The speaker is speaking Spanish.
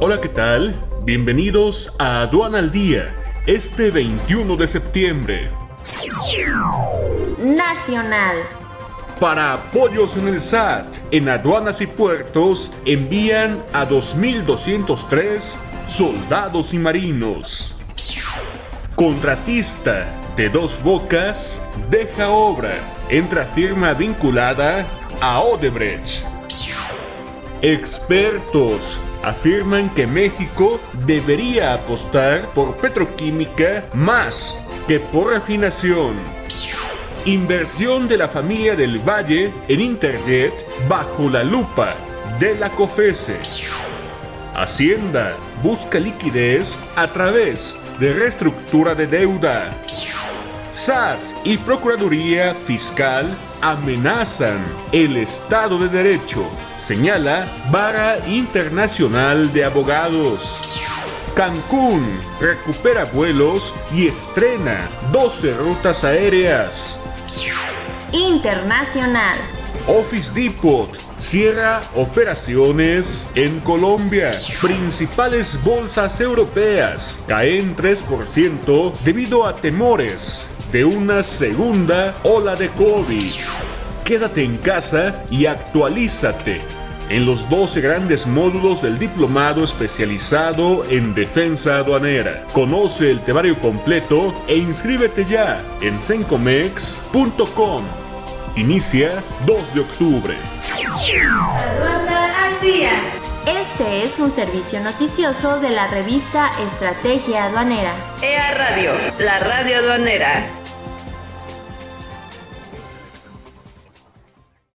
Hola, ¿qué tal? Bienvenidos a Aduana al Día, este 21 de septiembre. Nacional. Para apoyos en el SAT, en aduanas y puertos envían a 2.203 soldados y marinos. Contratista de dos bocas deja obra. Entra firma vinculada a Odebrecht. Expertos afirman que México debería apostar por petroquímica más que por refinación. Inversión de la familia del Valle en Internet bajo la lupa de la COFESE. Hacienda busca liquidez a través de reestructura de deuda. SAT y Procuraduría Fiscal amenazan el Estado de Derecho, señala Vara Internacional de Abogados. Cancún recupera vuelos y estrena 12 rutas aéreas. Internacional. Office Depot cierra operaciones en Colombia. Principales bolsas europeas caen 3% debido a temores de una segunda ola de COVID. Quédate en casa y actualízate en los 12 grandes módulos del diplomado especializado en defensa aduanera. Conoce el temario completo e inscríbete ya en sencomex.com. Inicia 2 de octubre. Aduana al día. Este es un servicio noticioso de la revista Estrategia Aduanera. EA Radio, la radio aduanera.